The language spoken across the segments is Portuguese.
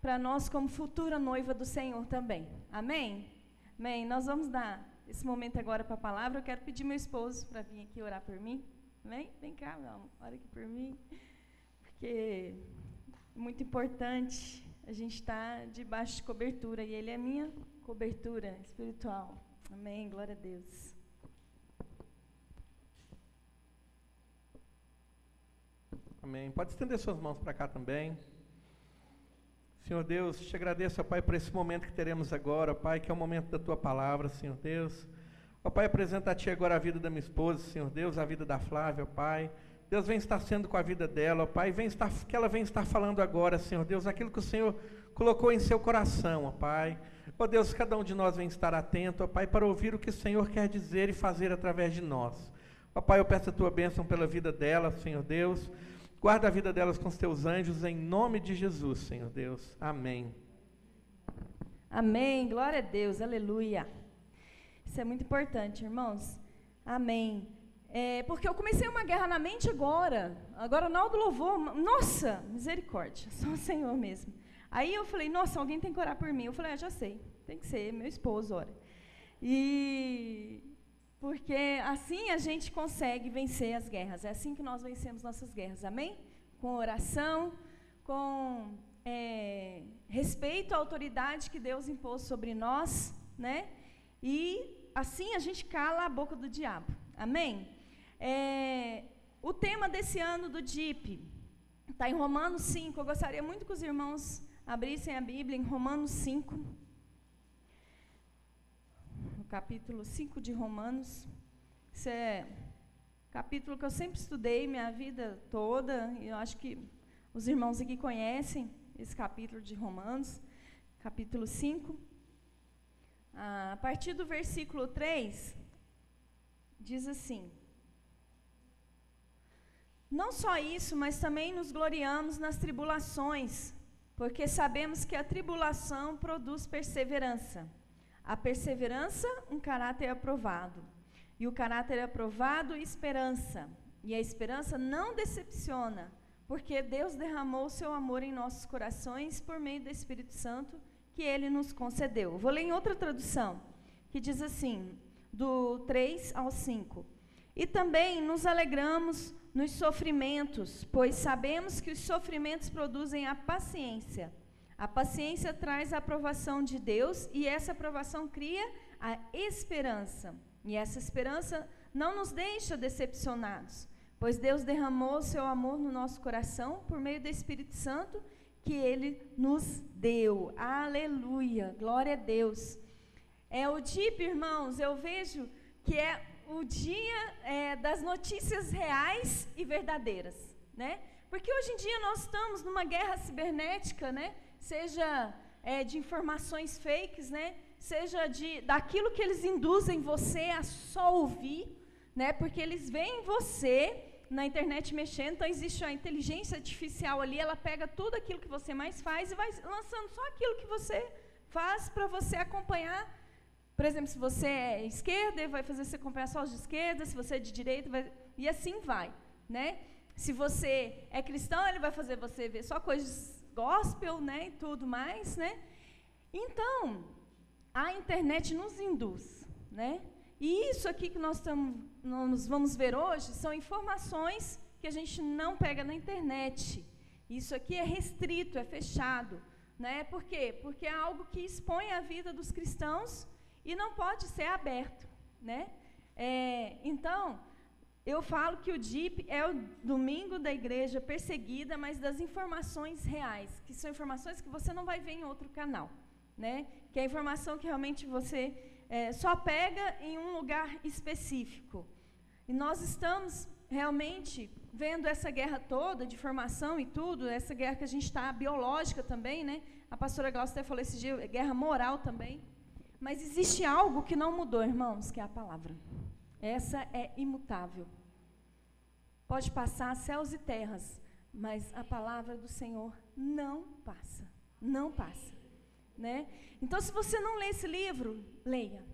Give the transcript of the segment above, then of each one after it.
para nós como futura noiva do Senhor também. Amém? Amém. Nós vamos dar esse momento agora para a palavra. Eu quero pedir meu esposo para vir aqui orar por mim. Vem, vem cá, meu ora aqui por mim. Porque é muito importante a gente estar tá debaixo de cobertura e ele é minha cobertura espiritual. Amém. Glória a Deus. Amém. Pode estender suas mãos para cá também. Senhor Deus, te agradeço, ó Pai, por esse momento que teremos agora, ó Pai, que é o momento da tua palavra, Senhor Deus. Ó Pai, apresenta a Ti agora a vida da minha esposa, Senhor Deus, a vida da Flávia, ó Pai. Deus vem estar sendo com a vida dela, ó Pai, vem estar, que ela vem estar falando agora, Senhor Deus, aquilo que o Senhor colocou em seu coração, ó Pai. Ó Deus, cada um de nós vem estar atento, ó Pai, para ouvir o que o Senhor quer dizer e fazer através de nós. Ó Pai, eu peço a Tua bênção pela vida dela, Senhor Deus. Guarda a vida delas com os teus anjos, em nome de Jesus, Senhor Deus. Amém. Amém. Glória a Deus. Aleluia. Isso é muito importante, irmãos. Amém. É, porque eu comecei uma guerra na mente agora. Agora, na hora do louvor, nossa, misericórdia, só o Senhor mesmo. Aí eu falei, nossa, alguém tem que orar por mim. Eu falei, ah, já sei, tem que ser, meu esposo ora. E porque assim a gente consegue vencer as guerras. É assim que nós vencemos nossas guerras. Amém? Com oração, com é, respeito à autoridade que Deus impôs sobre nós, né? E assim a gente cala a boca do diabo. Amém? É, o tema desse ano do DIP está em Romanos 5. Eu gostaria muito que os irmãos abrissem a Bíblia em Romanos 5 capítulo 5 de Romanos. Isso é capítulo que eu sempre estudei minha vida toda, e eu acho que os irmãos aqui conhecem esse capítulo de Romanos, capítulo 5. Ah, a partir do versículo 3, diz assim: Não só isso, mas também nos gloriamos nas tribulações, porque sabemos que a tribulação produz perseverança. A perseverança, um caráter aprovado. E o caráter aprovado, esperança. E a esperança não decepciona, porque Deus derramou o seu amor em nossos corações por meio do Espírito Santo que ele nos concedeu. Vou ler em outra tradução, que diz assim, do 3 ao 5. E também nos alegramos nos sofrimentos, pois sabemos que os sofrimentos produzem a paciência. A paciência traz a aprovação de Deus e essa aprovação cria a esperança. E essa esperança não nos deixa decepcionados, pois Deus derramou seu amor no nosso coração por meio do Espírito Santo que ele nos deu. Aleluia! Glória a Deus. É o DIP, irmãos, eu vejo que é o dia é, das notícias reais e verdadeiras, né? Porque hoje em dia nós estamos numa guerra cibernética, né? Seja é, de informações fakes, né? Seja de daquilo que eles induzem você a só ouvir, né? Porque eles veem você na internet mexendo, então existe a inteligência artificial ali, ela pega tudo aquilo que você mais faz e vai lançando só aquilo que você faz para você acompanhar. Por exemplo, se você é esquerda, vai fazer você acompanhar só os de esquerda, se você é de direita, vai, e assim vai, né? Se você é cristão, ele vai fazer você ver só coisas gospel, né, e tudo mais, né? Então, a internet nos induz, né? E isso aqui que nós, estamos, nós vamos ver hoje são informações que a gente não pega na internet. Isso aqui é restrito, é fechado, né? Por quê? Porque é algo que expõe a vida dos cristãos e não pode ser aberto, né? É, então, eu falo que o DIP é o domingo da igreja perseguida, mas das informações reais, que são informações que você não vai ver em outro canal, né? Que é a informação que realmente você é, só pega em um lugar específico. E nós estamos realmente vendo essa guerra toda de formação e tudo, essa guerra que a gente está biológica também, né? A pastora Glaucia até falou esse dia, guerra moral também. Mas existe algo que não mudou, irmãos, que é a palavra. Essa é imutável. Pode passar céus e terras, mas a palavra do Senhor não passa. Não passa. Né? Então, se você não lê esse livro, leia.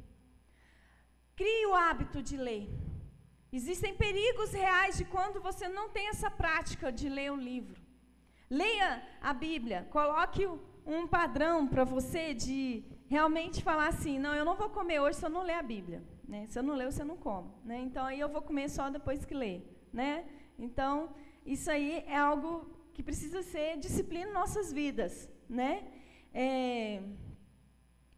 Crie o hábito de ler. Existem perigos reais de quando você não tem essa prática de ler o livro. Leia a Bíblia, coloque um padrão para você de realmente falar assim, não, eu não vou comer hoje se eu não ler a Bíblia. Né? Se eu não ler, você não come. Né? Então, aí eu vou comer só depois que ler. Né? Então, isso aí é algo que precisa ser disciplina em nossas vidas. Né? É,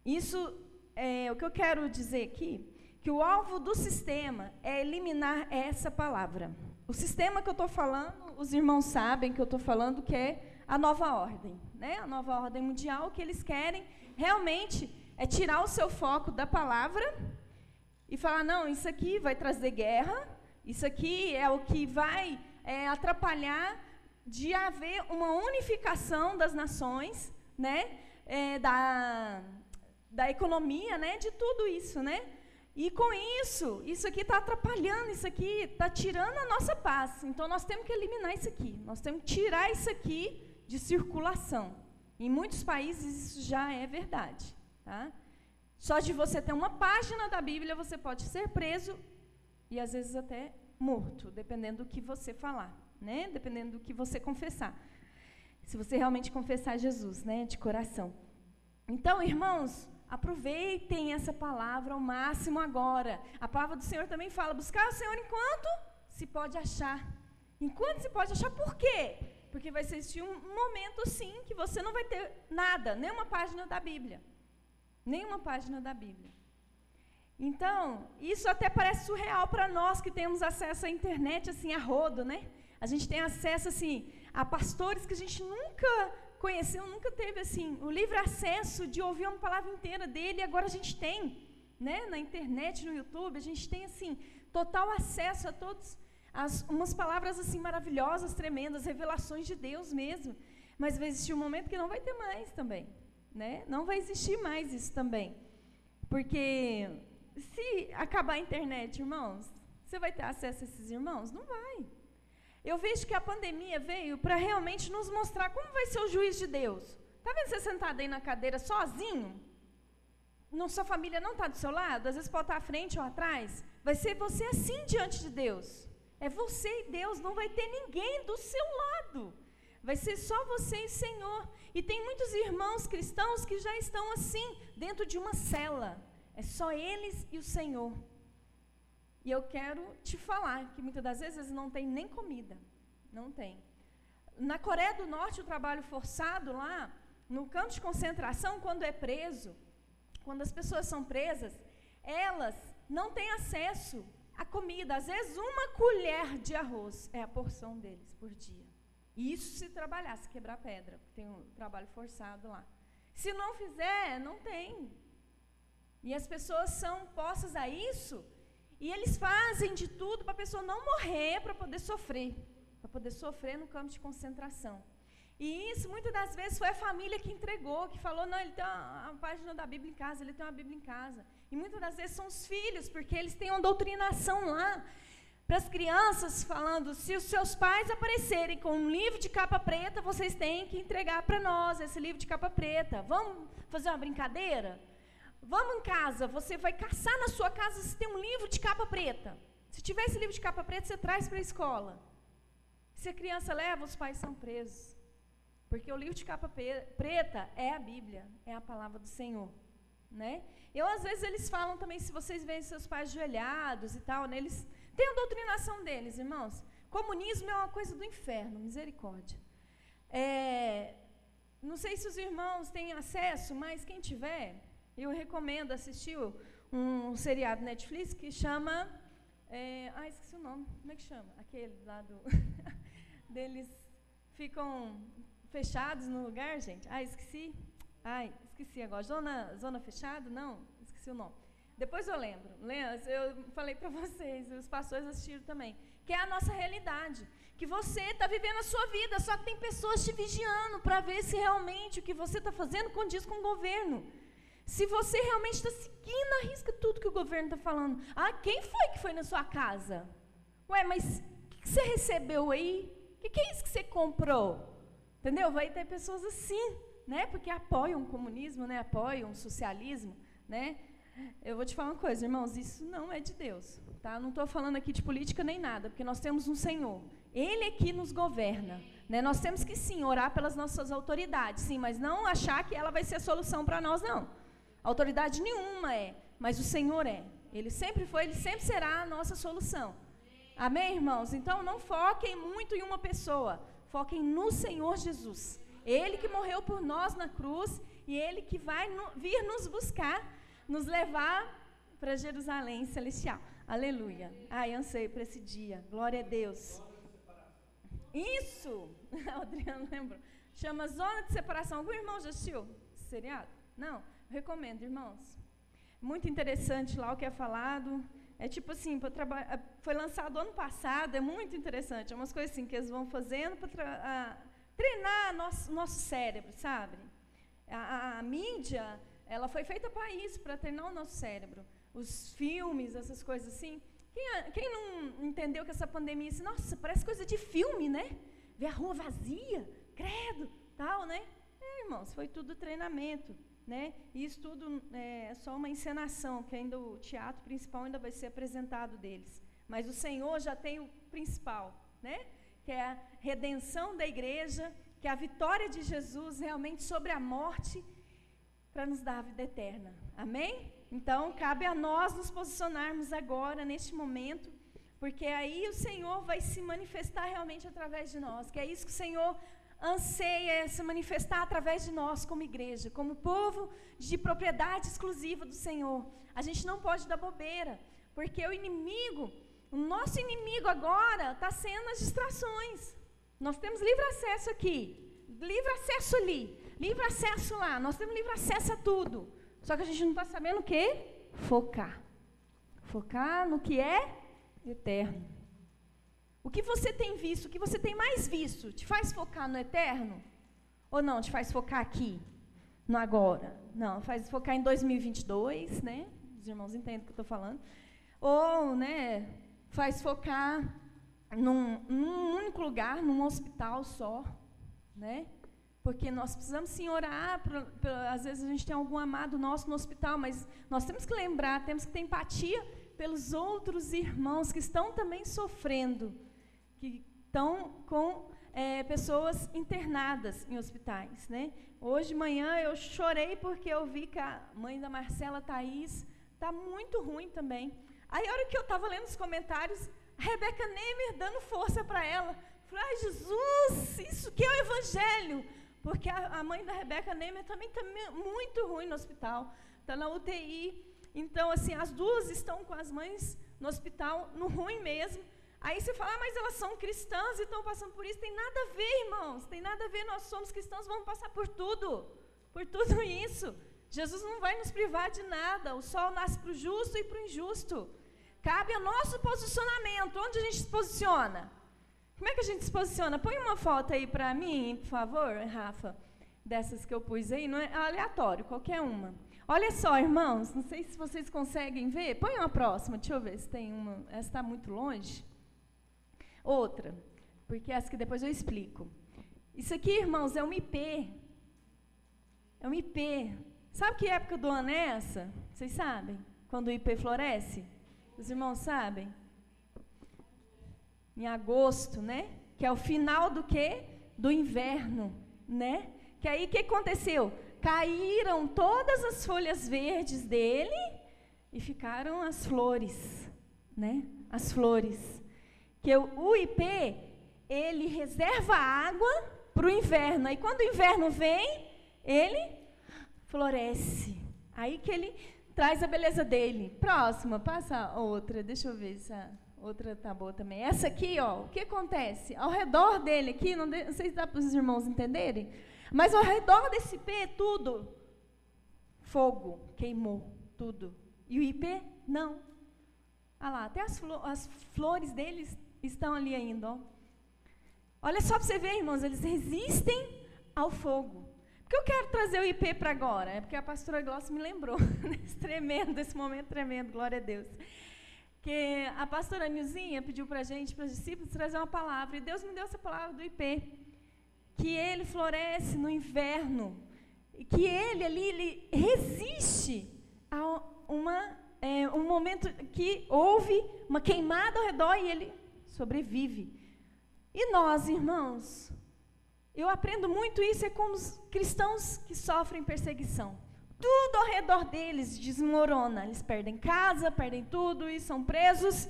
isso é o que eu quero dizer aqui, que o alvo do sistema é eliminar essa palavra. O sistema que eu estou falando, os irmãos sabem que eu estou falando que é a nova ordem. Né? A nova ordem mundial, que eles querem realmente é tirar o seu foco da palavra e falar: não, isso aqui vai trazer guerra, isso aqui é o que vai é, atrapalhar de haver uma unificação das nações, né? É, da, da economia, né? De tudo isso, né? E com isso, isso aqui está atrapalhando, isso aqui está tirando a nossa paz. Então nós temos que eliminar isso aqui. Nós temos que tirar isso aqui de circulação. Em muitos países isso já é verdade. Tá? Só de você ter uma página da Bíblia, você pode ser preso e às vezes até morto, dependendo do que você falar, né? Dependendo do que você confessar. Se você realmente confessar Jesus, né, de coração. Então, irmãos, aproveitem essa palavra ao máximo agora. A palavra do Senhor também fala: buscar o Senhor enquanto se pode achar. Enquanto se pode achar, por quê? Porque vai existir um momento, sim, que você não vai ter nada, nem uma página da Bíblia nenhuma página da Bíblia. Então, isso até parece surreal para nós que temos acesso à internet assim a rodo, né? A gente tem acesso assim a pastores que a gente nunca conheceu, nunca teve assim o livre acesso de ouvir uma palavra inteira dele, e agora a gente tem, né, na internet, no YouTube, a gente tem assim total acesso a todos as, umas palavras assim maravilhosas, tremendas, revelações de Deus mesmo. Mas vai existir um momento que não vai ter mais também. Né? Não vai existir mais isso também. Porque se acabar a internet, irmãos, você vai ter acesso a esses irmãos? Não vai. Eu vejo que a pandemia veio para realmente nos mostrar como vai ser o juiz de Deus. Está vendo você sentado aí na cadeira sozinho? Não, sua família não está do seu lado? Às vezes pode estar à frente ou atrás. Vai ser você assim diante de Deus. É você e Deus, não vai ter ninguém do seu lado. Vai ser só você e o Senhor. E tem muitos irmãos cristãos que já estão assim, dentro de uma cela. É só eles e o Senhor. E eu quero te falar que muitas das vezes não tem nem comida. Não tem. Na Coreia do Norte, o trabalho forçado lá, no campo de concentração, quando é preso, quando as pessoas são presas, elas não têm acesso à comida. Às vezes, uma colher de arroz é a porção deles por dia. Isso se trabalhar, se quebrar pedra, porque tem um trabalho forçado lá. Se não fizer, não tem. E as pessoas são postas a isso, e eles fazem de tudo para a pessoa não morrer, para poder sofrer, para poder sofrer no campo de concentração. E isso, muitas das vezes, foi a família que entregou, que falou: não, ele tem uma, uma página da Bíblia em casa, ele tem uma Bíblia em casa. E muitas das vezes são os filhos, porque eles têm uma doutrinação lá para as crianças, falando: se os seus pais aparecerem com um livro de capa preta, vocês têm que entregar para nós esse livro de capa preta. Vamos fazer uma brincadeira? Vamos em casa, você vai caçar na sua casa se tem um livro de capa preta. Se tiver esse livro de capa preta, você traz para a escola. Se a criança leva, os pais são presos. Porque o livro de capa preta é a Bíblia, é a palavra do Senhor. Né? Eu, às vezes, eles falam também, se vocês veem seus pais joelhados e tal, né, eles tem a doutrinação deles, irmãos. Comunismo é uma coisa do inferno, misericórdia. É, não sei se os irmãos têm acesso, mas quem tiver, eu recomendo assistir um seriado Netflix que chama. É, ah, esqueci o nome. Como é que chama? Aquele lá do. deles ficam fechados no lugar, gente. Ah, esqueci. Ai, esqueci agora. Zona, zona fechada? Não, esqueci o nome. Depois eu lembro. Eu falei para vocês, os pastores assistiram também. Que é a nossa realidade. Que você está vivendo a sua vida, só que tem pessoas te vigiando para ver se realmente o que você está fazendo condiz com o governo. Se você realmente está seguindo a risca tudo que o governo está falando. Ah, quem foi que foi na sua casa? Ué, mas o que, você recebeu aí? O que, que é isso que você comprou? Entendeu? Vai ter pessoas assim, né? Porque apoiam o comunismo, né? Apoiam o socialismo, né? Eu vou te falar uma coisa, irmãos, isso não é de Deus. Tá? Não estou falando aqui de política nem nada, porque nós temos um Senhor. Ele é que nos governa. Né? Nós temos que sim orar pelas nossas autoridades, sim, mas não achar que ela vai ser a solução para nós, não. Autoridade nenhuma é, mas o Senhor é. Ele sempre foi, ele sempre será a nossa solução. Amém, irmãos? Então não foquem muito em uma pessoa, foquem no Senhor Jesus. Ele que morreu por nós na cruz e ele que vai no, vir nos buscar, nos levar para Jerusalém celestial. Aleluia. Ai, anseio para esse dia. Glória a Deus. Isso! Adriano lembrou. Chama Zona de Separação. Algum irmão já assistiu seriado? Não? Recomendo, irmãos. Muito interessante lá o que é falado. É tipo assim, é, foi lançado ano passado, é muito interessante. É umas coisas assim que eles vão fazendo para treinar nosso, nosso cérebro, sabe? A, a, a mídia, ela foi feita para isso, para treinar o nosso cérebro. Os filmes, essas coisas assim. Quem, quem não entendeu que essa pandemia, assim, nossa, parece coisa de filme, né? Ver a rua vazia, credo, tal, né? É, irmãos, foi tudo treinamento, né? E isso tudo é só uma encenação, que ainda o teatro principal ainda vai ser apresentado deles. Mas o Senhor já tem o principal, né? Que é a redenção da igreja, que é a vitória de Jesus realmente sobre a morte para nos dar a vida eterna. Amém? Então, cabe a nós nos posicionarmos agora, neste momento, porque aí o Senhor vai se manifestar realmente através de nós, que é isso que o Senhor anseia é se manifestar através de nós como igreja, como povo de propriedade exclusiva do Senhor. A gente não pode dar bobeira, porque o inimigo, o nosso inimigo agora está sendo as distrações. Nós temos livre acesso aqui, livre acesso ali, livre acesso lá, nós temos livre acesso a tudo. Só que a gente não está sabendo o que? Focar. Focar no que é eterno. O que você tem visto, o que você tem mais visto, te faz focar no eterno? Ou não, te faz focar aqui, no agora? Não, faz focar em 2022, né? Os irmãos entendem o que eu estou falando. Ou, né, faz focar num, num único lugar, num hospital só, né? Porque nós precisamos sim orar, pra, pra, às vezes a gente tem algum amado nosso no hospital, mas nós temos que lembrar, temos que ter empatia pelos outros irmãos que estão também sofrendo, que estão com é, pessoas internadas em hospitais. Né? Hoje de manhã eu chorei porque eu vi que a mãe da Marcela Thaís está muito ruim também. Aí a hora que eu estava lendo os comentários, a Rebeca Nemer dando força para ela. Falei, ai Jesus, isso que é o Evangelho. Porque a, mãe da Rebeca Neymer também está muito ruim no hospital, está na UTI. Então, assim, as duas estão com as mães no hospital, no ruim mesmo. Aí você fala, ah, mas elas são cristãs e estão passando por isso. Tem nada a ver, irmãos. Tem nada a ver. Nós somos cristãos, vamos passar por tudo. Por tudo isso. Jesus não vai nos privar de nada. O sol nasce para o justo e para o injusto. Cabe ao nosso posicionamento. Onde a gente se posiciona? Como é que a gente se posiciona? Põe uma foto aí para mim, por favor, Rafa, dessas que eu pus aí, não é aleatório, qualquer uma. Olha só, irmãos, não sei se vocês conseguem ver. Põe uma próxima, deixa eu ver se tem uma. Essa está muito longe. Outra, porque essa que depois eu explico. Isso aqui, irmãos, é um IP. É um IP. Sabe que época do ano é essa? Vocês sabem? Quando o IP floresce? Os irmãos sabem? Em agosto, né? Que é o final do quê? Do inverno, né? Que aí o que aconteceu? Caíram todas as folhas verdes dele e ficaram as flores, né? As flores. Que o IP, ele reserva água para o inverno. Aí quando o inverno vem, ele floresce. Aí que ele traz a beleza dele. Próxima, passa outra. Deixa eu ver essa. Outra tá boa também. Essa aqui, ó, o que acontece? Ao redor dele aqui, não, de, não sei se dá para os irmãos entenderem, mas ao redor desse IP, tudo, fogo, queimou, tudo. E o IP, não. Ah lá, até as, as flores deles estão ali ainda, ó. Olha só para você ver, irmãos, eles resistem ao fogo. Por que eu quero trazer o IP para agora? É porque a pastora Gloss me lembrou desse tremendo, desse momento tremendo, glória a Deus que a pastora Nilzinha pediu para a gente, para os discípulos, trazer uma palavra. E Deus me deu essa palavra do IP. Que ele floresce no inverno. E que ele ali ele resiste a uma, é, um momento que houve uma queimada ao redor e ele sobrevive. E nós, irmãos, eu aprendo muito isso é com os cristãos que sofrem perseguição. Tudo ao redor deles desmorona. Eles perdem casa, perdem tudo e são presos.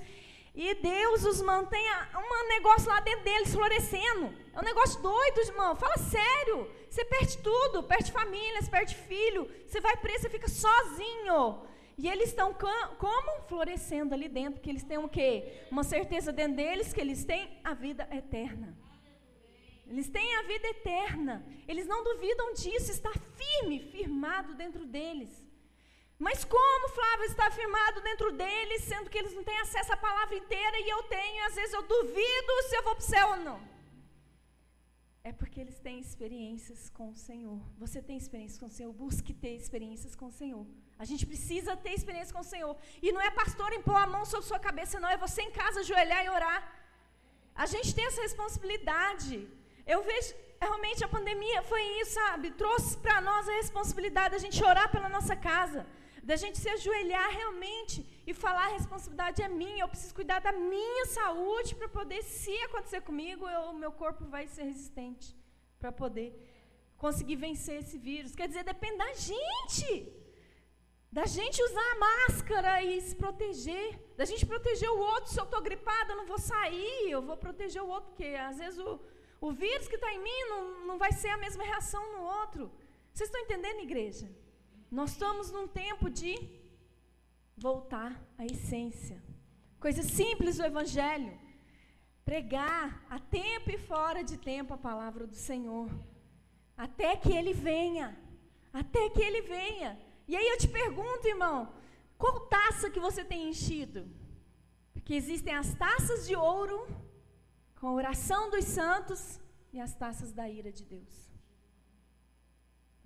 E Deus os mantém um negócio lá dentro deles florescendo. É um negócio doido, irmão. Fala sério. Você perde tudo, perde família, você perde filho. Você vai preso, você fica sozinho. E eles estão como? Florescendo ali dentro, porque eles têm o quê? Uma certeza dentro deles que eles têm a vida eterna. Eles têm a vida eterna. Eles não duvidam disso, está firme, firmado dentro deles. Mas como, Flávio, está firmado dentro deles, sendo que eles não têm acesso à palavra inteira e eu tenho, e às vezes eu duvido se eu vou para o céu ou não. É porque eles têm experiências com o Senhor. Você tem experiências com o Senhor, busque ter experiências com o Senhor. A gente precisa ter experiência com o Senhor. E não é pastor impor a mão sobre sua cabeça, não, é você em casa ajoelhar e orar. A gente tem essa responsabilidade. Eu vejo, realmente a pandemia foi isso, sabe? Trouxe para nós a responsabilidade da gente orar pela nossa casa da gente se ajoelhar realmente e falar: a responsabilidade é minha, eu preciso cuidar da minha saúde para poder, se acontecer comigo, o meu corpo vai ser resistente para poder conseguir vencer esse vírus. Quer dizer, depende da gente. Da gente usar a máscara e se proteger. Da gente proteger o outro. Se eu estou gripada, eu não vou sair, eu vou proteger o outro, porque às vezes o, o vírus que está em mim não, não vai ser a mesma reação no outro. Vocês estão entendendo, igreja? Nós estamos num tempo de voltar à essência. Coisa simples do Evangelho. Pregar a tempo e fora de tempo a palavra do Senhor. Até que Ele venha. Até que Ele venha. E aí eu te pergunto, irmão, qual taça que você tem enchido? Porque existem as taças de ouro, com a oração dos santos, e as taças da ira de Deus.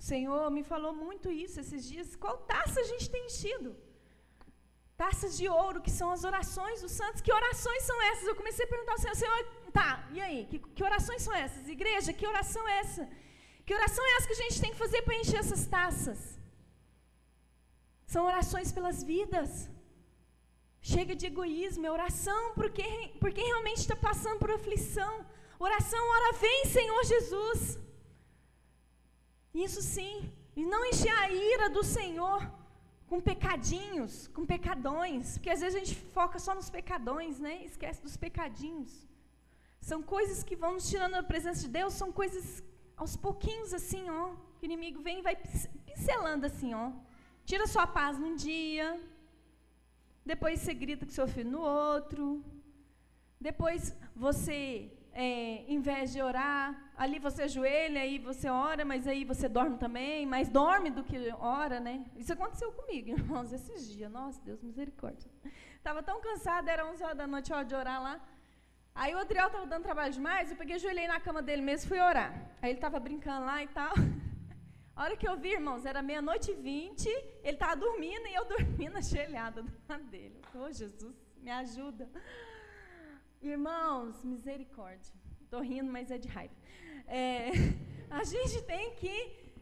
O Senhor me falou muito isso esses dias. Qual taça a gente tem enchido? Taças de ouro, que são as orações dos santos. Que orações são essas? Eu comecei a perguntar ao Senhor, Senhor, tá, e aí? Que, que orações são essas? Igreja, que oração é essa? Que oração é essa que a gente tem que fazer para encher essas taças? São orações pelas vidas. Chega de egoísmo, é oração por quem, por quem realmente está passando por aflição. Oração, ora vem, Senhor Jesus. Isso sim. E não encher a ira do Senhor com pecadinhos, com pecadões. Porque às vezes a gente foca só nos pecadões, né? Esquece dos pecadinhos. São coisas que vão nos tirando da presença de Deus, são coisas aos pouquinhos assim, ó. Que o inimigo vem e vai pincelando assim, ó. Tira sua paz num dia. Depois você grita com seu filho no outro. Depois você é, em vez de orar, ali você ajoelha, aí você ora, mas aí você dorme também, mais dorme do que ora, né? Isso aconteceu comigo, irmãos, esses dias. Nossa, Deus, misericórdia. Estava tão cansada, era 11 horas da noite, hora de orar lá. Aí o Adriel estava dando trabalho demais, eu peguei, ajoelhei na cama dele mesmo e fui orar. Aí ele estava brincando lá e tal. A hora que eu vi, irmãos, era meia-noite e vinte, ele estava dormindo e eu dormindo ajoelhada do lado dele. Ô, oh, Jesus, me ajuda. Irmãos, misericórdia. Estou rindo, mas é de raiva. É, a gente tem que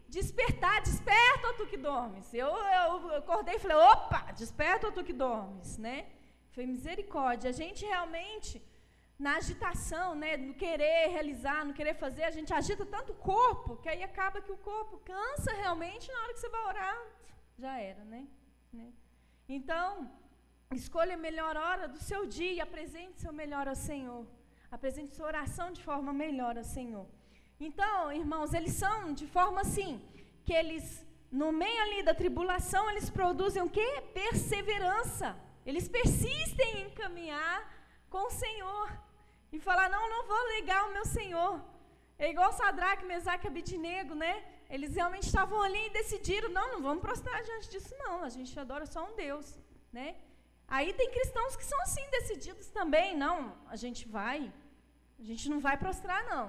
despertar, desperta ou tu que dormes. Eu, eu acordei e falei, opa, desperta ou tu que dormes, né? Foi misericórdia. A gente realmente, na agitação, né, no querer realizar, no querer fazer, a gente agita tanto o corpo, que aí acaba que o corpo cansa realmente, na hora que você vai orar, já era, né? né? Então, Escolha a melhor hora do seu dia e apresente seu melhor ao Senhor. Apresente sua oração de forma melhor ao Senhor. Então, irmãos, eles são de forma assim, que eles, no meio ali da tribulação, eles produzem o quê? Perseverança. Eles persistem em caminhar com o Senhor. E falar, não, não vou ligar o meu Senhor. É igual Sadraque, Mesaque e Abidinego, né? Eles realmente estavam ali e decidiram, não, não vamos prostrar diante disso, não. A gente adora só um Deus, né? Aí tem cristãos que são assim, decididos também. Não, a gente vai, a gente não vai prostrar, não.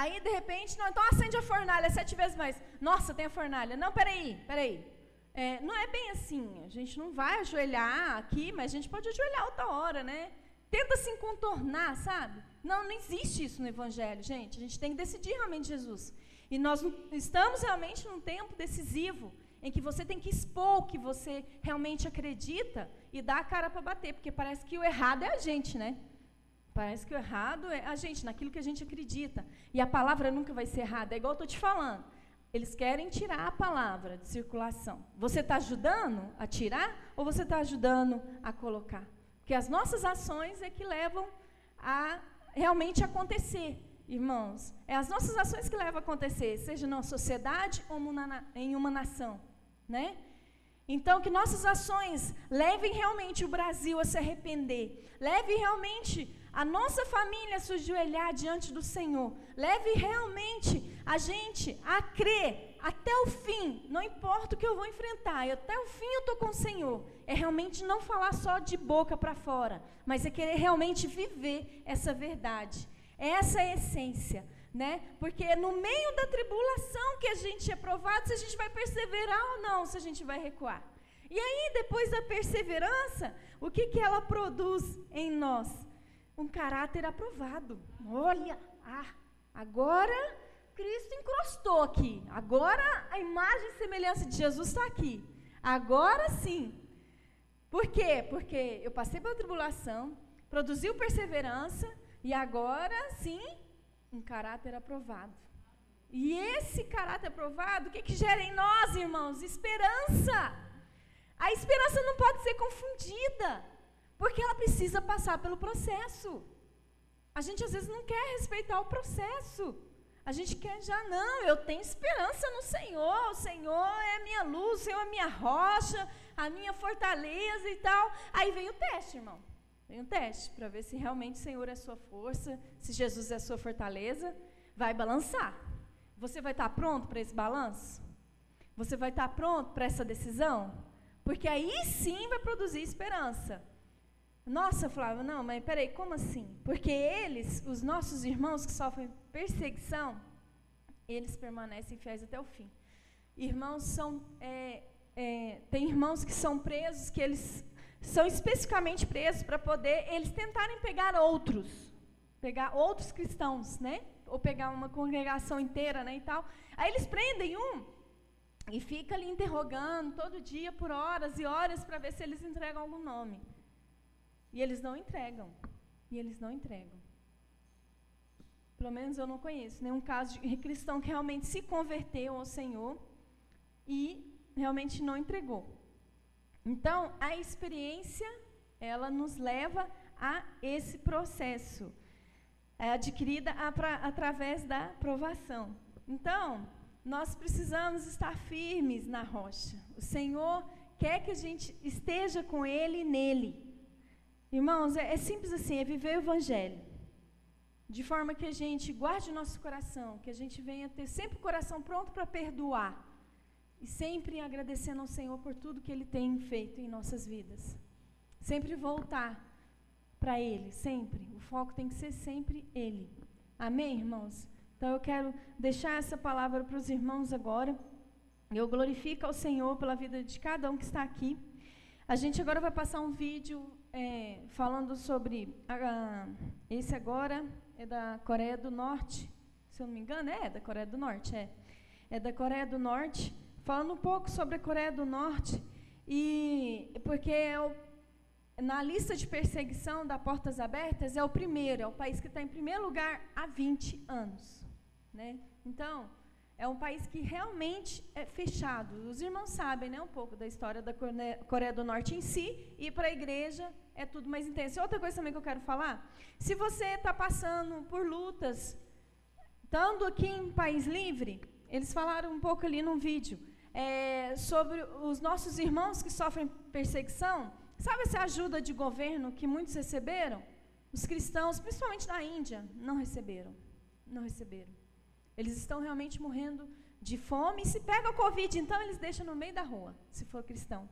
Aí, de repente, não, então acende a fornalha sete vezes mais. Nossa, tem a fornalha. Não, peraí, peraí. É, não é bem assim. A gente não vai ajoelhar aqui, mas a gente pode ajoelhar outra hora, né? Tenta se contornar, sabe? Não, não existe isso no Evangelho, gente. A gente tem que decidir realmente Jesus. E nós estamos realmente num tempo decisivo em que você tem que expor o que você realmente acredita e dar a cara para bater, porque parece que o errado é a gente, né? Parece que o errado é a gente, naquilo que a gente acredita. E a palavra nunca vai ser errada. É igual eu estou te falando. Eles querem tirar a palavra de circulação. Você está ajudando a tirar ou você está ajudando a colocar? Porque as nossas ações é que levam a realmente acontecer, irmãos. É as nossas ações que levam a acontecer, seja na sociedade ou em uma nação, né? Então, que nossas ações levem realmente o Brasil a se arrepender, leve realmente a nossa família se ajoelhar diante do Senhor, leve realmente a gente a crer até o fim, não importa o que eu vou enfrentar, até o fim eu estou com o Senhor. É realmente não falar só de boca para fora, mas é querer realmente viver essa verdade. Essa é a essência, né? Porque é no meio da tribulação que a gente é provado se a gente vai perseverar ou não, se a gente vai recuar. E aí, depois da perseverança, o que, que ela produz em nós? Um caráter aprovado. Olha, ah, agora Cristo encrostou aqui. Agora a imagem e semelhança de Jesus está aqui. Agora sim. Por quê? Porque eu passei pela tribulação, produziu perseverança e agora sim um caráter aprovado. E esse caráter aprovado, o que, que gera em nós, irmãos? Esperança. A esperança não pode ser confundida, porque ela precisa passar pelo processo. A gente às vezes não quer respeitar o processo. A gente quer já, não, eu tenho esperança no Senhor, o Senhor é minha luz, o Senhor é a minha rocha, a minha fortaleza e tal. Aí vem o teste, irmão. Vem o teste, para ver se realmente o Senhor é a sua força, se Jesus é a sua fortaleza. Vai balançar. Você vai estar pronto para esse balanço? Você vai estar pronto para essa decisão? Porque aí sim vai produzir esperança. Nossa, Flávia, não, mas peraí, como assim? Porque eles, os nossos irmãos que sofrem perseguição, eles permanecem fiéis até o fim. Irmãos são. É, é, tem irmãos que são presos, que eles são especificamente presos para poder eles tentarem pegar outros, pegar outros cristãos, né? Ou pegar uma congregação inteira, né? E tal. Aí eles prendem um e fica ali interrogando todo dia por horas e horas para ver se eles entregam algum nome. E eles não entregam. E eles não entregam. Pelo menos eu não conheço nenhum caso de cristão que realmente se converteu ao Senhor e realmente não entregou. Então, a experiência, ela nos leva a esse processo, é adquirida através da provação. Então, nós precisamos estar firmes na rocha. O Senhor quer que a gente esteja com Ele e nele. Irmãos, é, é simples assim, é viver o Evangelho. De forma que a gente guarde o nosso coração, que a gente venha ter sempre o coração pronto para perdoar. E sempre agradecendo ao Senhor por tudo que Ele tem feito em nossas vidas. Sempre voltar para Ele, sempre. O foco tem que ser sempre Ele. Amém, irmãos? Então eu quero deixar essa palavra para os irmãos agora. Eu glorifico ao Senhor pela vida de cada um que está aqui. A gente agora vai passar um vídeo é, falando sobre. A, esse agora é da Coreia do Norte, se eu não me engano, é, da Coreia do Norte, é. É da Coreia do Norte, falando um pouco sobre a Coreia do Norte, e porque é o, na lista de perseguição da Portas Abertas é o primeiro, é o país que está em primeiro lugar há 20 anos. Né? Então, é um país que realmente é fechado. Os irmãos sabem né, um pouco da história da Coreia do Norte em si, e para a igreja é tudo mais intenso. Outra coisa também que eu quero falar: se você está passando por lutas, estando aqui em País Livre, eles falaram um pouco ali num vídeo é, sobre os nossos irmãos que sofrem perseguição. Sabe essa ajuda de governo que muitos receberam? Os cristãos, principalmente da Índia, não receberam. Não receberam. Eles estão realmente morrendo de fome. E se pega o Covid, então eles deixam no meio da rua, se for cristão.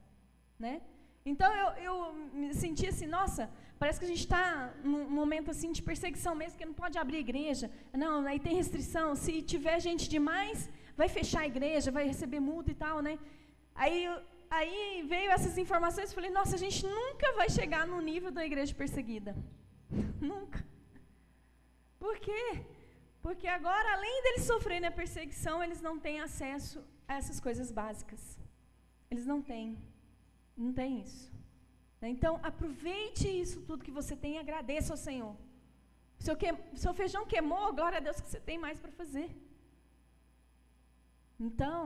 Né? Então eu, eu me senti assim, nossa, parece que a gente está num momento assim de perseguição mesmo, que não pode abrir igreja. Não, aí tem restrição. Se tiver gente demais, vai fechar a igreja, vai receber multa e tal, né? Aí, aí veio essas informações e falei, nossa, a gente nunca vai chegar no nível da igreja perseguida. nunca. Por quê? Porque agora, além deles sofrerem a perseguição, eles não têm acesso a essas coisas básicas. Eles não têm. Não tem isso. Então, aproveite isso tudo que você tem e agradeça ao Senhor. Seu, que, seu feijão queimou, glória a Deus que você tem mais para fazer. Então,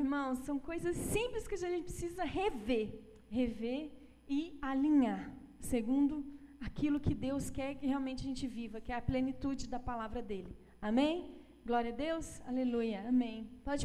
irmãos, são coisas simples que a gente precisa rever, rever e alinhar, segundo aquilo que Deus quer que realmente a gente viva, que é a plenitude da palavra dele. Amém? Glória a Deus? Aleluia. Amém. Pode